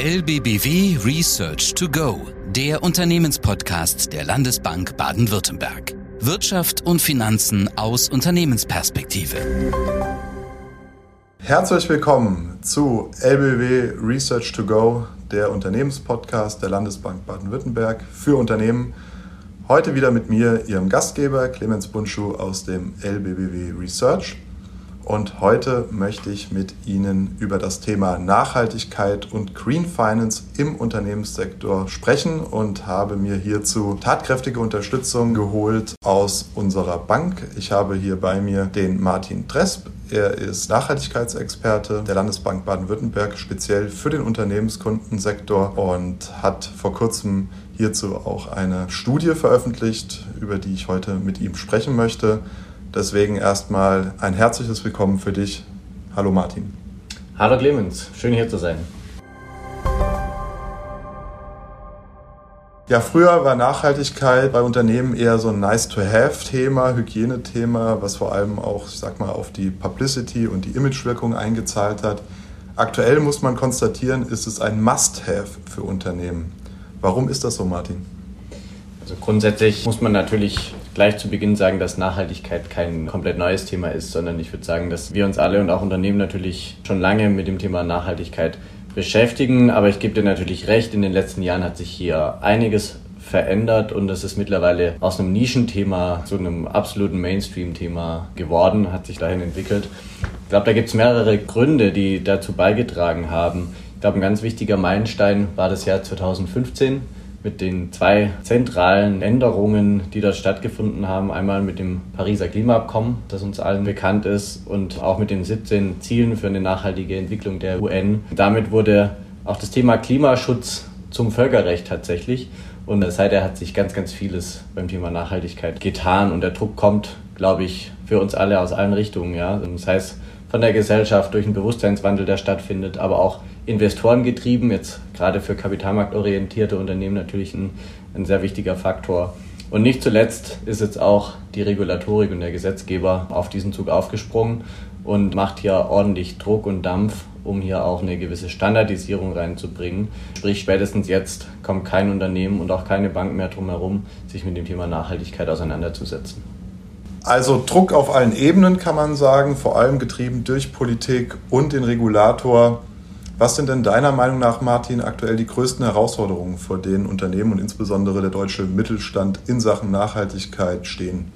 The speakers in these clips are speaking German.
LBBW Research to Go, der Unternehmenspodcast der Landesbank Baden-Württemberg. Wirtschaft und Finanzen aus Unternehmensperspektive. Herzlich willkommen zu LBW Research to Go, der Unternehmenspodcast der Landesbank Baden-Württemberg für Unternehmen. Heute wieder mit mir, Ihrem Gastgeber Clemens Bunschuh aus dem LBBW Research. Und heute möchte ich mit Ihnen über das Thema Nachhaltigkeit und Green Finance im Unternehmenssektor sprechen und habe mir hierzu tatkräftige Unterstützung geholt aus unserer Bank. Ich habe hier bei mir den Martin Tresp. Er ist Nachhaltigkeitsexperte der Landesbank Baden-Württemberg, speziell für den Unternehmenskundensektor und hat vor kurzem hierzu auch eine Studie veröffentlicht, über die ich heute mit ihm sprechen möchte. Deswegen erstmal ein herzliches Willkommen für dich. Hallo Martin. Hallo Clemens, schön hier zu sein. Ja, früher war Nachhaltigkeit bei Unternehmen eher so ein Nice-to-Have-Thema, Hygienethema, was vor allem auch, ich sag mal, auf die Publicity und die Imagewirkung eingezahlt hat. Aktuell muss man konstatieren, ist es ein Must-Have für Unternehmen. Warum ist das so, Martin? Also grundsätzlich muss man natürlich gleich zu Beginn sagen, dass Nachhaltigkeit kein komplett neues Thema ist, sondern ich würde sagen, dass wir uns alle und auch Unternehmen natürlich schon lange mit dem Thema Nachhaltigkeit beschäftigen. Aber ich gebe dir natürlich recht, in den letzten Jahren hat sich hier einiges verändert und es ist mittlerweile aus einem Nischenthema zu einem absoluten Mainstream-Thema geworden, hat sich dahin entwickelt. Ich glaube, da gibt es mehrere Gründe, die dazu beigetragen haben. Ich glaube, ein ganz wichtiger Meilenstein war das Jahr 2015 mit den zwei zentralen Änderungen, die dort stattgefunden haben. Einmal mit dem Pariser Klimaabkommen, das uns allen bekannt ist, und auch mit den 17 Zielen für eine nachhaltige Entwicklung der UN. Damit wurde auch das Thema Klimaschutz zum Völkerrecht tatsächlich. Und seither hat sich ganz, ganz vieles beim Thema Nachhaltigkeit getan. Und der Druck kommt, glaube ich, für uns alle aus allen Richtungen. Ja? Das heißt, von der Gesellschaft durch einen Bewusstseinswandel, der stattfindet, aber auch Investoren getrieben, jetzt gerade für kapitalmarktorientierte Unternehmen natürlich ein, ein sehr wichtiger Faktor. Und nicht zuletzt ist jetzt auch die Regulatorik und der Gesetzgeber auf diesen Zug aufgesprungen und macht hier ordentlich Druck und Dampf, um hier auch eine gewisse Standardisierung reinzubringen. Sprich, spätestens jetzt kommt kein Unternehmen und auch keine Bank mehr drum herum, sich mit dem Thema Nachhaltigkeit auseinanderzusetzen. Also Druck auf allen Ebenen kann man sagen, vor allem getrieben durch Politik und den Regulator. Was sind denn deiner Meinung nach, Martin, aktuell die größten Herausforderungen, vor denen Unternehmen und insbesondere der deutsche Mittelstand in Sachen Nachhaltigkeit stehen?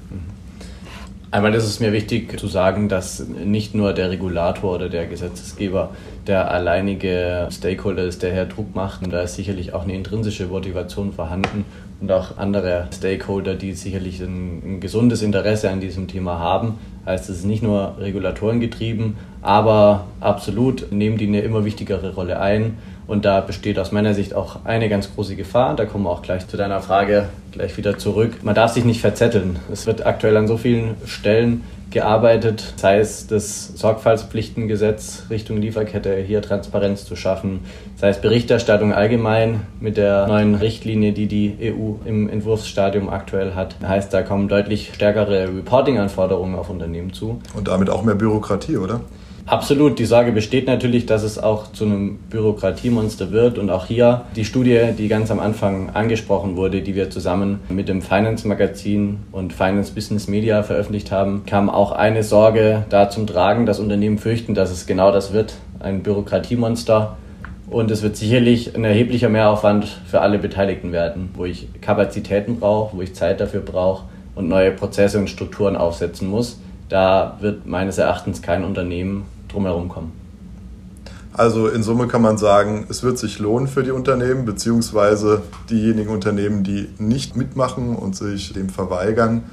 Einmal ist es mir wichtig zu sagen, dass nicht nur der Regulator oder der Gesetzgeber der alleinige Stakeholder ist, der hier Druck macht. Und da ist sicherlich auch eine intrinsische Motivation vorhanden und auch andere Stakeholder, die sicherlich ein, ein gesundes Interesse an diesem Thema haben. Heißt, es ist nicht nur Regulatoren getrieben, aber absolut nehmen die eine immer wichtigere Rolle ein. Und da besteht aus meiner Sicht auch eine ganz große Gefahr. Da kommen wir auch gleich zu deiner Frage gleich wieder zurück. Man darf sich nicht verzetteln. Es wird aktuell an so vielen Stellen gearbeitet, sei es das Sorgfaltspflichtengesetz Richtung Lieferkette, hier Transparenz zu schaffen, sei es Berichterstattung allgemein mit der neuen Richtlinie, die die EU im Entwurfsstadium aktuell hat. Heißt, da kommen deutlich stärkere Reporting-Anforderungen auf Unternehmen zu. Und damit auch mehr Bürokratie, oder? Absolut, die Sorge besteht natürlich, dass es auch zu einem Bürokratiemonster wird. Und auch hier die Studie, die ganz am Anfang angesprochen wurde, die wir zusammen mit dem Finance Magazin und Finance Business Media veröffentlicht haben, kam auch eine Sorge da zum Tragen, dass Unternehmen fürchten, dass es genau das wird, ein Bürokratiemonster. Und es wird sicherlich ein erheblicher Mehraufwand für alle Beteiligten werden, wo ich Kapazitäten brauche, wo ich Zeit dafür brauche und neue Prozesse und Strukturen aufsetzen muss da wird meines Erachtens kein Unternehmen drumherum kommen. Also in Summe kann man sagen, es wird sich lohnen für die Unternehmen, beziehungsweise diejenigen Unternehmen, die nicht mitmachen und sich dem verweigern,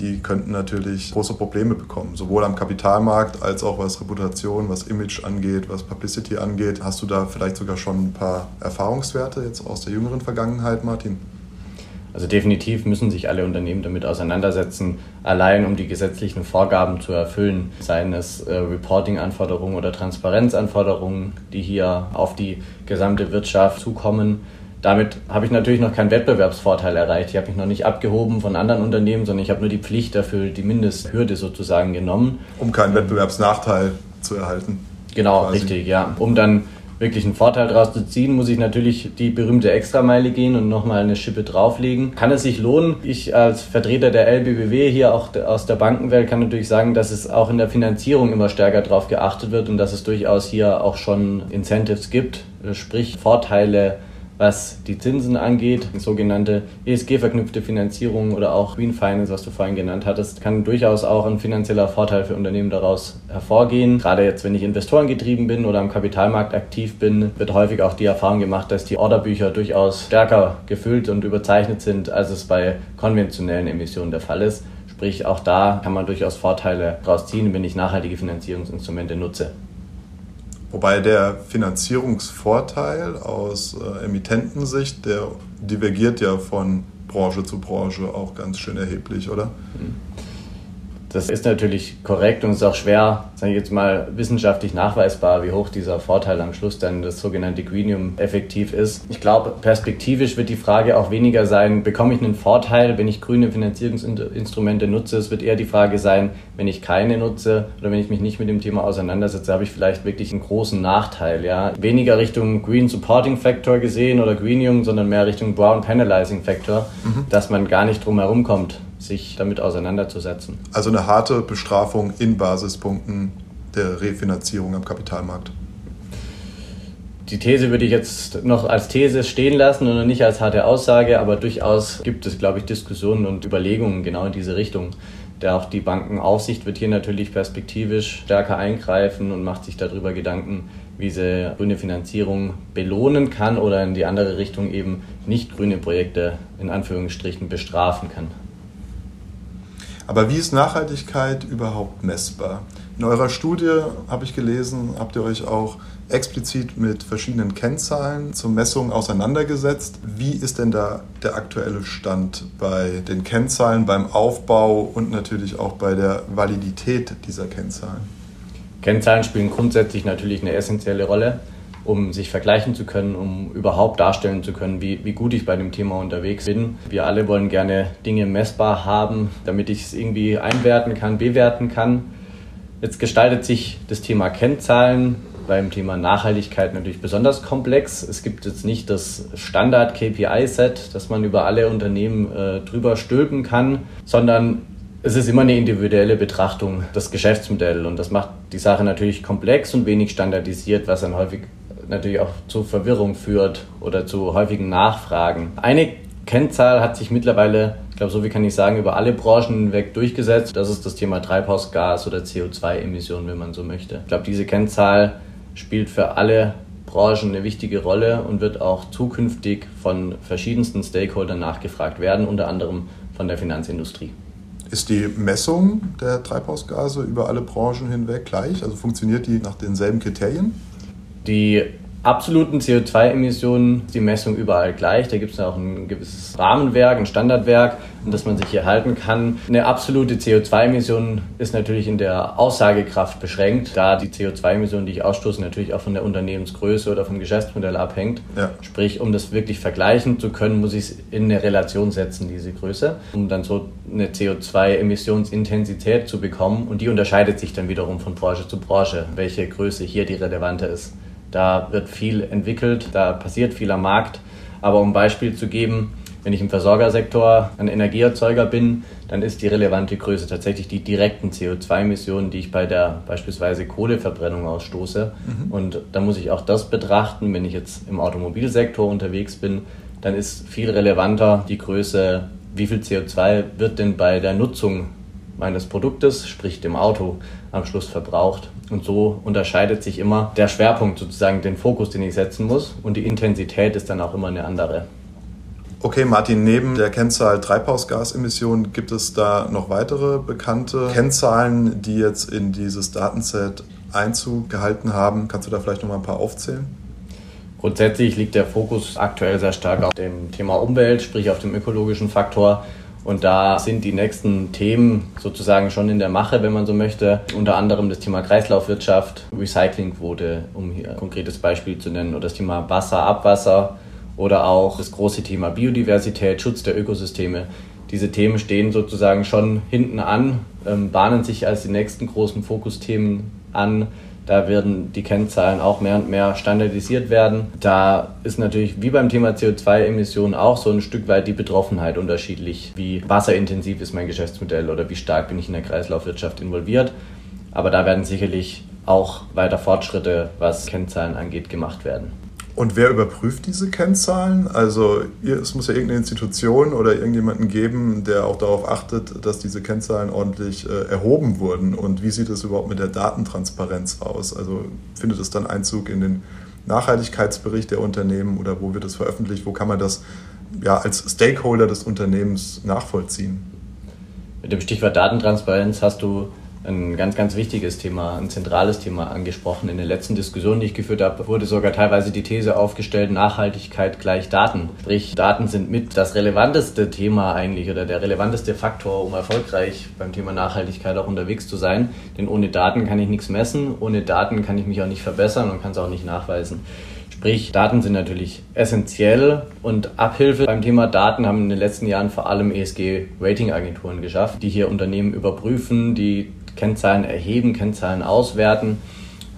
die könnten natürlich große Probleme bekommen, sowohl am Kapitalmarkt als auch was Reputation, was Image angeht, was Publicity angeht. Hast du da vielleicht sogar schon ein paar Erfahrungswerte jetzt aus der jüngeren Vergangenheit, Martin? Also definitiv müssen sich alle Unternehmen damit auseinandersetzen, allein um die gesetzlichen Vorgaben zu erfüllen, seien es äh, Reporting-Anforderungen oder Transparenzanforderungen, die hier auf die gesamte Wirtschaft zukommen. Damit habe ich natürlich noch keinen Wettbewerbsvorteil erreicht. Ich habe mich noch nicht abgehoben von anderen Unternehmen, sondern ich habe nur die Pflicht dafür, die Mindesthürde sozusagen genommen. Um keinen Wettbewerbsnachteil zu erhalten. Genau, quasi. richtig, ja. Um dann wirklich einen Vorteil daraus zu ziehen, muss ich natürlich die berühmte Extrameile gehen und nochmal eine Schippe drauflegen. Kann es sich lohnen? Ich als Vertreter der LBBW hier auch aus der Bankenwelt kann natürlich sagen, dass es auch in der Finanzierung immer stärker darauf geachtet wird und dass es durchaus hier auch schon Incentives gibt, sprich Vorteile was die Zinsen angeht, sogenannte ESG-verknüpfte Finanzierung oder auch Green Finance, was du vorhin genannt hattest, kann durchaus auch ein finanzieller Vorteil für Unternehmen daraus hervorgehen. Gerade jetzt, wenn ich investorengetrieben bin oder am Kapitalmarkt aktiv bin, wird häufig auch die Erfahrung gemacht, dass die Orderbücher durchaus stärker gefüllt und überzeichnet sind, als es bei konventionellen Emissionen der Fall ist. Sprich, auch da kann man durchaus Vorteile daraus ziehen, wenn ich nachhaltige Finanzierungsinstrumente nutze. Wobei der Finanzierungsvorteil aus äh, Emittentensicht, der divergiert ja von Branche zu Branche auch ganz schön erheblich, oder? Mhm. Das ist natürlich korrekt und ist auch schwer, sage ich jetzt mal, wissenschaftlich nachweisbar, wie hoch dieser Vorteil am Schluss dann das sogenannte Greenium effektiv ist. Ich glaube, perspektivisch wird die Frage auch weniger sein, bekomme ich einen Vorteil, wenn ich grüne Finanzierungsinstrumente nutze? Es wird eher die Frage sein, wenn ich keine nutze oder wenn ich mich nicht mit dem Thema auseinandersetze, habe ich vielleicht wirklich einen großen Nachteil. Ja? Weniger Richtung Green Supporting Factor gesehen oder Greenium, sondern mehr Richtung Brown Penalizing Factor, mhm. dass man gar nicht drum herum kommt sich damit auseinanderzusetzen. Also eine harte Bestrafung in Basispunkten der Refinanzierung am Kapitalmarkt. Die These würde ich jetzt noch als These stehen lassen und nicht als harte Aussage, aber durchaus gibt es, glaube ich, Diskussionen und Überlegungen genau in diese Richtung. Der auch die Bankenaufsicht wird hier natürlich perspektivisch stärker eingreifen und macht sich darüber Gedanken, wie sie grüne Finanzierung belohnen kann oder in die andere Richtung eben nicht grüne Projekte in Anführungsstrichen bestrafen kann. Aber wie ist Nachhaltigkeit überhaupt messbar? In eurer Studie habe ich gelesen, habt ihr euch auch explizit mit verschiedenen Kennzahlen zur Messung auseinandergesetzt. Wie ist denn da der aktuelle Stand bei den Kennzahlen, beim Aufbau und natürlich auch bei der Validität dieser Kennzahlen? Kennzahlen spielen grundsätzlich natürlich eine essentielle Rolle um sich vergleichen zu können, um überhaupt darstellen zu können, wie, wie gut ich bei dem Thema unterwegs bin. Wir alle wollen gerne Dinge messbar haben, damit ich es irgendwie einwerten kann, bewerten kann. Jetzt gestaltet sich das Thema Kennzahlen beim Thema Nachhaltigkeit natürlich besonders komplex. Es gibt jetzt nicht das Standard-KPI-Set, das man über alle Unternehmen äh, drüber stülpen kann, sondern es ist immer eine individuelle Betrachtung, das Geschäftsmodell. Und das macht die Sache natürlich komplex und wenig standardisiert, was dann häufig natürlich auch zu Verwirrung führt oder zu häufigen Nachfragen. Eine Kennzahl hat sich mittlerweile, ich glaube, so wie kann ich sagen, über alle Branchen hinweg durchgesetzt. Das ist das Thema Treibhausgas oder CO2-Emissionen, wenn man so möchte. Ich glaube, diese Kennzahl spielt für alle Branchen eine wichtige Rolle und wird auch zukünftig von verschiedensten Stakeholdern nachgefragt werden, unter anderem von der Finanzindustrie. Ist die Messung der Treibhausgase über alle Branchen hinweg gleich? Also funktioniert die nach denselben Kriterien? Die absoluten CO2-Emissionen die Messung überall gleich. Da gibt es auch ein gewisses Rahmenwerk, ein Standardwerk, an das man sich hier halten kann. Eine absolute CO2-Emission ist natürlich in der Aussagekraft beschränkt, da die CO2-Emission, die ich ausstoße, natürlich auch von der Unternehmensgröße oder vom Geschäftsmodell abhängt. Ja. Sprich, um das wirklich vergleichen zu können, muss ich es in eine Relation setzen, diese Größe, um dann so eine CO2-Emissionsintensität zu bekommen. Und die unterscheidet sich dann wiederum von Branche zu Branche, welche Größe hier die relevante ist. Da wird viel entwickelt, da passiert viel am Markt. Aber um ein Beispiel zu geben, wenn ich im Versorgersektor ein Energieerzeuger bin, dann ist die relevante Größe tatsächlich die direkten CO2-Emissionen, die ich bei der beispielsweise Kohleverbrennung ausstoße. Mhm. Und da muss ich auch das betrachten, wenn ich jetzt im Automobilsektor unterwegs bin, dann ist viel relevanter die Größe, wie viel CO2 wird denn bei der Nutzung meines Produktes, sprich dem Auto, am Schluss verbraucht. Und so unterscheidet sich immer der Schwerpunkt sozusagen, den Fokus, den ich setzen muss. Und die Intensität ist dann auch immer eine andere. Okay, Martin, neben der Kennzahl Treibhausgasemissionen gibt es da noch weitere bekannte Kennzahlen, die jetzt in dieses Datenset Einzug gehalten haben. Kannst du da vielleicht noch mal ein paar aufzählen? Grundsätzlich liegt der Fokus aktuell sehr stark auf dem Thema Umwelt, sprich auf dem ökologischen Faktor. Und da sind die nächsten Themen sozusagen schon in der Mache, wenn man so möchte. Unter anderem das Thema Kreislaufwirtschaft, Recyclingquote, um hier ein konkretes Beispiel zu nennen, oder das Thema Wasser, Abwasser oder auch das große Thema Biodiversität, Schutz der Ökosysteme. Diese Themen stehen sozusagen schon hinten an, ähm, bahnen sich als die nächsten großen Fokusthemen an, Da werden die Kennzahlen auch mehr und mehr standardisiert werden. Da ist natürlich wie beim Thema CO2-Emissionen auch so ein Stück weit die Betroffenheit unterschiedlich. Wie wasserintensiv ist mein Geschäftsmodell oder wie stark bin ich in der Kreislaufwirtschaft involviert. Aber da werden sicherlich auch weiter Fortschritte, was Kennzahlen angeht, gemacht werden. Und wer überprüft diese Kennzahlen? Also es muss ja irgendeine Institution oder irgendjemanden geben, der auch darauf achtet, dass diese Kennzahlen ordentlich äh, erhoben wurden. Und wie sieht es überhaupt mit der Datentransparenz aus? Also findet es dann Einzug in den Nachhaltigkeitsbericht der Unternehmen oder wo wird es veröffentlicht? Wo kann man das ja, als Stakeholder des Unternehmens nachvollziehen? Mit dem Stichwort Datentransparenz hast du ein ganz, ganz wichtiges Thema, ein zentrales Thema angesprochen. In den letzten Diskussionen, die ich geführt habe, wurde sogar teilweise die These aufgestellt, Nachhaltigkeit gleich Daten. Sprich, Daten sind mit das relevanteste Thema eigentlich oder der relevanteste Faktor, um erfolgreich beim Thema Nachhaltigkeit auch unterwegs zu sein. Denn ohne Daten kann ich nichts messen, ohne Daten kann ich mich auch nicht verbessern und kann es auch nicht nachweisen. Sprich, Daten sind natürlich essentiell und Abhilfe beim Thema Daten haben in den letzten Jahren vor allem ESG-Ratingagenturen geschafft, die hier Unternehmen überprüfen, die Kennzahlen erheben, Kennzahlen auswerten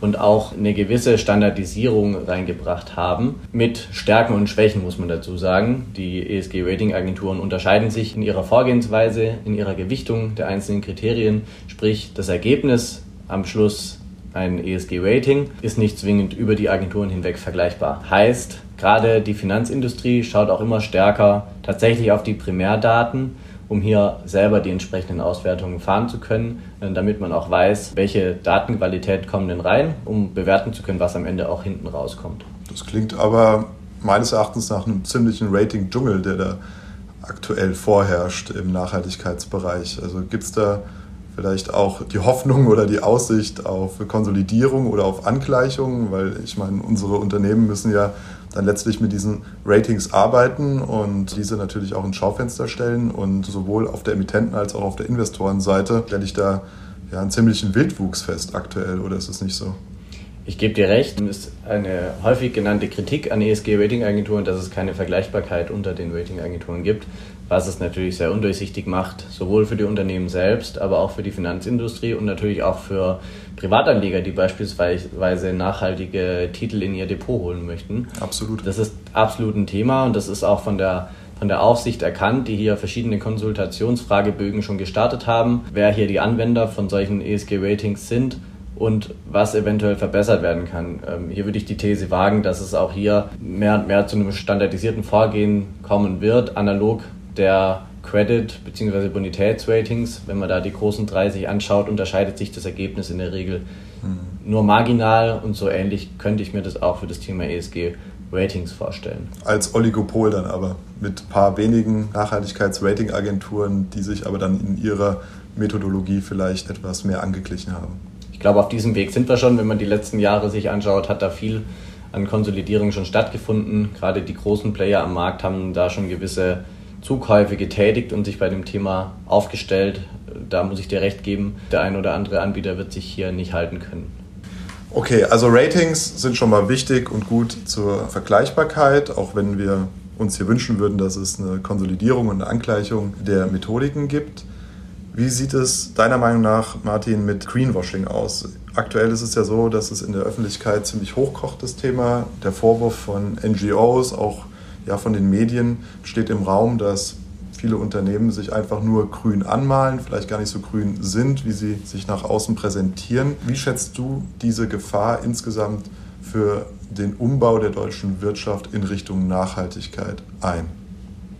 und auch eine gewisse Standardisierung reingebracht haben. Mit Stärken und Schwächen muss man dazu sagen. Die ESG-Rating-Agenturen unterscheiden sich in ihrer Vorgehensweise, in ihrer Gewichtung der einzelnen Kriterien. Sprich, das Ergebnis am Schluss ein ESG-Rating ist nicht zwingend über die Agenturen hinweg vergleichbar. Heißt, gerade die Finanzindustrie schaut auch immer stärker tatsächlich auf die Primärdaten um hier selber die entsprechenden Auswertungen fahren zu können, äh, damit man auch weiß, welche Datenqualität kommen denn rein, um bewerten zu können, was am Ende auch hinten rauskommt. Das klingt aber meines Erachtens nach einem ziemlichen Rating-Dschungel, der da aktuell vorherrscht im Nachhaltigkeitsbereich. Also gibt es da vielleicht auch die Hoffnung oder die Aussicht auf Konsolidierung oder auf Angleichung, weil ich meine, unsere Unternehmen müssen ja dann letztlich mit diesen Ratings arbeiten und diese natürlich auch ins Schaufenster stellen. Und sowohl auf der Emittenten- als auch auf der Investorenseite stelle ich da ja einen ziemlichen Wildwuchs fest aktuell, oder ist es nicht so? Ich gebe dir recht, es ist eine häufig genannte Kritik an ESG-Ratingagenturen, dass es keine Vergleichbarkeit unter den Ratingagenturen gibt, was es natürlich sehr undurchsichtig macht, sowohl für die Unternehmen selbst, aber auch für die Finanzindustrie und natürlich auch für Privatanleger, die beispielsweise nachhaltige Titel in ihr Depot holen möchten. Absolut. Das ist absolut ein Thema und das ist auch von der von der Aufsicht erkannt, die hier verschiedene Konsultationsfragebögen schon gestartet haben, wer hier die Anwender von solchen ESG-Ratings sind und was eventuell verbessert werden kann. Ähm, hier würde ich die These wagen, dass es auch hier mehr und mehr zu einem standardisierten Vorgehen kommen wird, analog der Credit- bzw. Bonitätsratings. Wenn man da die großen drei sich anschaut, unterscheidet sich das Ergebnis in der Regel mhm. nur marginal und so ähnlich könnte ich mir das auch für das Thema ESG Ratings vorstellen. Als Oligopol dann aber mit ein paar wenigen Nachhaltigkeitsratingagenturen, die sich aber dann in ihrer Methodologie vielleicht etwas mehr angeglichen haben glaube, auf diesem Weg sind wir schon. Wenn man die letzten Jahre sich anschaut, hat da viel an Konsolidierung schon stattgefunden. Gerade die großen Player am Markt haben da schon gewisse Zukäufe getätigt und sich bei dem Thema aufgestellt. Da muss ich dir recht geben, der ein oder andere Anbieter wird sich hier nicht halten können. Okay, also Ratings sind schon mal wichtig und gut zur Vergleichbarkeit, auch wenn wir uns hier wünschen würden, dass es eine Konsolidierung und eine Angleichung der Methodiken gibt. Wie sieht es deiner Meinung nach, Martin, mit Greenwashing aus? Aktuell ist es ja so, dass es in der Öffentlichkeit ziemlich hochkocht, das Thema. Der Vorwurf von NGOs, auch ja, von den Medien, steht im Raum, dass viele Unternehmen sich einfach nur grün anmalen, vielleicht gar nicht so grün sind, wie sie sich nach außen präsentieren. Wie schätzt du diese Gefahr insgesamt für den Umbau der deutschen Wirtschaft in Richtung Nachhaltigkeit ein?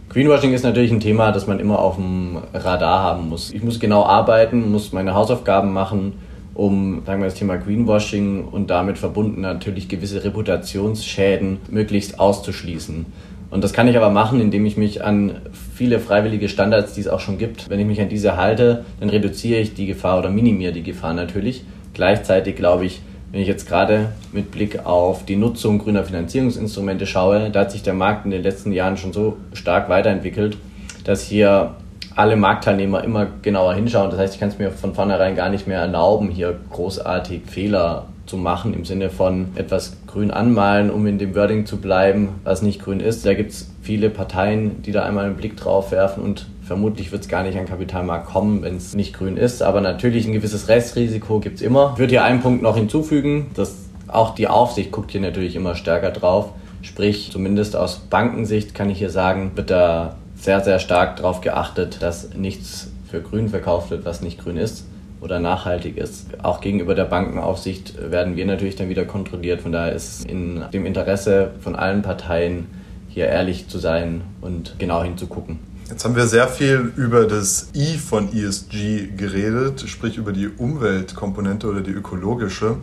Greenwashing ist natürlich ein Thema, das man immer auf dem Radar haben muss. Ich muss genau arbeiten, muss meine Hausaufgaben machen, um sagen wir, das Thema Greenwashing und damit verbunden natürlich gewisse Reputationsschäden möglichst auszuschließen. Und das kann ich aber machen, indem ich mich an viele freiwillige Standards, die es auch schon gibt, wenn ich mich an diese halte, dann reduziere ich die Gefahr oder minimiere die Gefahr natürlich. Gleichzeitig glaube ich, wenn ich jetzt gerade mit Blick auf die Nutzung grüner Finanzierungsinstrumente schaue, da hat sich der Markt in den letzten Jahren schon so stark weiterentwickelt, dass hier alle Marktteilnehmer immer genauer hinschauen. Das heißt, ich kann es mir von vornherein gar nicht mehr erlauben, hier großartig Fehler zu machen im Sinne von etwas grün anmalen, um in dem Wording zu bleiben, was nicht grün ist. Da gibt es viele Parteien, die da einmal einen Blick drauf werfen und Vermutlich wird es gar nicht an Kapitalmarkt kommen, wenn es nicht grün ist. Aber natürlich ein gewisses Restrisiko gibt es immer. Ich würde hier einen Punkt noch hinzufügen, dass auch die Aufsicht guckt hier natürlich immer stärker drauf. Sprich, zumindest aus Bankensicht kann ich hier sagen, wird da sehr, sehr stark darauf geachtet, dass nichts für grün verkauft wird, was nicht grün ist oder nachhaltig ist. Auch gegenüber der Bankenaufsicht werden wir natürlich dann wieder kontrolliert. Von daher ist es in dem Interesse von allen Parteien, hier ehrlich zu sein und genau hinzugucken. Jetzt haben wir sehr viel über das I von ESG geredet, sprich über die Umweltkomponente oder die ökologische.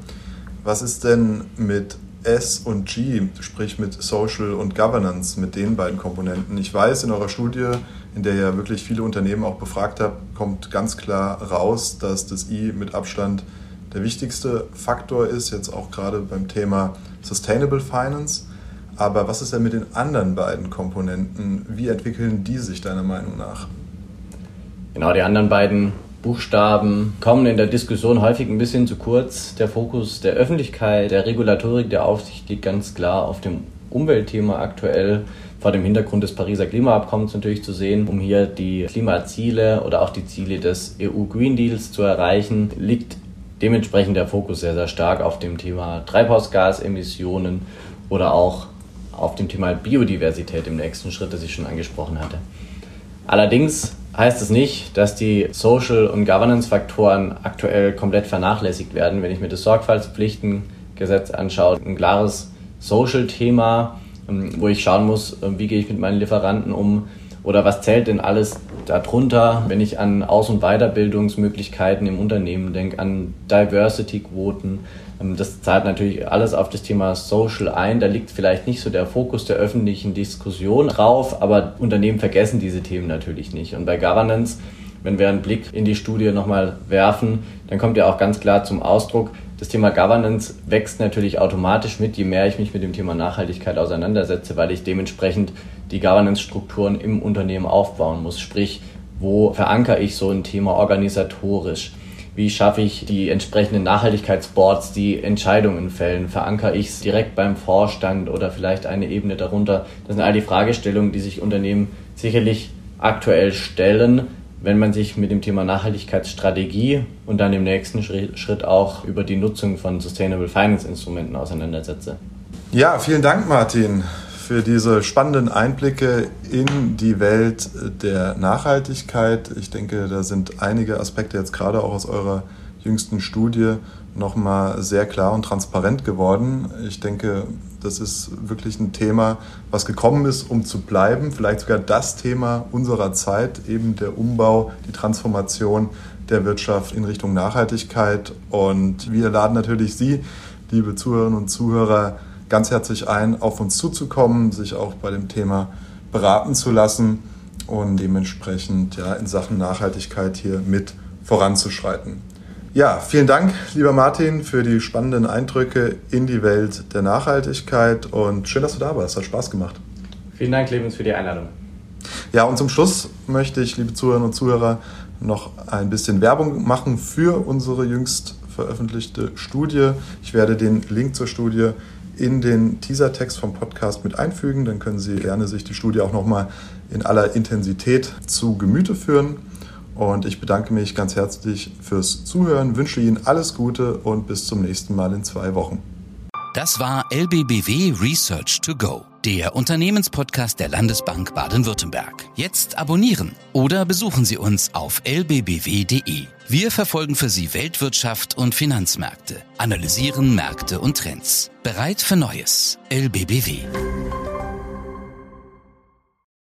Was ist denn mit S und G, sprich mit Social und Governance, mit den beiden Komponenten? Ich weiß, in eurer Studie, in der ihr wirklich viele Unternehmen auch befragt habt, kommt ganz klar raus, dass das I mit Abstand der wichtigste Faktor ist, jetzt auch gerade beim Thema Sustainable Finance. Aber was ist denn mit den anderen beiden Komponenten? Wie entwickeln die sich deiner Meinung nach? Genau, die anderen beiden Buchstaben kommen in der Diskussion häufig ein bisschen zu kurz. Der Fokus der Öffentlichkeit, der Regulatorik, der Aufsicht liegt ganz klar auf dem Umweltthema aktuell vor dem Hintergrund des Pariser Klimaabkommens natürlich zu sehen, um hier die Klimaziele oder auch die Ziele des EU Green Deals zu erreichen, liegt dementsprechend der Fokus sehr, sehr stark auf dem Thema Treibhausgasemissionen oder auch auf dem Thema Biodiversität im nächsten Schritt, das ich schon angesprochen hatte. Allerdings heißt es nicht, dass die Social- und Governance-Faktoren aktuell komplett vernachlässigt werden. Wenn ich mir das Sorgfaltspflichtengesetz anschaue, ein klares Social-Thema, wo ich schauen muss, äh, wie gehe ich mit meinen Lieferanten um oder was zählt denn alles darunter, wenn ich an Aus- und Weiterbildungsmöglichkeiten im Unternehmen denke, an Diversity-Quoten, ähm, das zahlt natürlich alles auf das Thema Social ein. Da liegt vielleicht nicht so der Fokus der öffentlichen Diskussion drauf, aber Unternehmen vergessen diese Themen natürlich nicht. Und bei Governance, wenn wir einen Blick in die Studie nochmal werfen, dann kommt ja auch ganz klar zum Ausdruck, das Thema Governance wächst natürlich automatisch mit, je mehr ich mich mit dem Thema Nachhaltigkeit auseinandersetze, weil ich dementsprechend die Governance-Strukturen im Unternehmen aufbauen muss. Sprich, wo verankere ich so ein Thema organisatorisch? Wie schaffe ich die entsprechenden Nachhaltigkeitsboards, die Entscheidungen fällen? Verankere ich es direkt beim Vorstand oder vielleicht eine Ebene darunter? Das sind all die Fragestellungen, die sich Unternehmen sicherlich aktuell stellen, wenn man sich mit dem Thema Nachhaltigkeitsstrategie und dann im nächsten Schritt auch über die Nutzung von Sustainable Finance Instrumenten auseinandersetze. Ja, vielen Dank, Martin für diese spannenden Einblicke in die Welt der Nachhaltigkeit. Ich denke, da sind einige Aspekte jetzt gerade auch aus eurer jüngsten Studie nochmal sehr klar und transparent geworden. Ich denke, das ist wirklich ein Thema, was gekommen ist, um zu bleiben. Vielleicht sogar das Thema unserer Zeit, eben der Umbau, die Transformation der Wirtschaft in Richtung Nachhaltigkeit. Und wir laden natürlich Sie, liebe Zuhörerinnen und Zuhörer, ganz herzlich ein, auf uns zuzukommen, sich auch bei dem Thema beraten zu lassen und dementsprechend ja, in Sachen Nachhaltigkeit hier mit voranzuschreiten. Ja, vielen Dank, lieber Martin, für die spannenden Eindrücke in die Welt der Nachhaltigkeit und schön, dass du da warst. Hat Spaß gemacht. Vielen Dank, Clemens, für die Einladung. Ja, und zum Schluss möchte ich, liebe Zuhörerinnen und Zuhörer, noch ein bisschen Werbung machen für unsere jüngst veröffentlichte Studie. Ich werde den Link zur Studie in den Teasertext vom Podcast mit einfügen. Dann können Sie gerne sich die Studie auch nochmal in aller Intensität zu Gemüte führen. Und ich bedanke mich ganz herzlich fürs Zuhören, wünsche Ihnen alles Gute und bis zum nächsten Mal in zwei Wochen. Das war LBBW Research to Go, der Unternehmenspodcast der Landesbank Baden-Württemberg. Jetzt abonnieren oder besuchen Sie uns auf lbbw.de. Wir verfolgen für Sie Weltwirtschaft und Finanzmärkte, analysieren Märkte und Trends. Bereit für Neues. LBBW.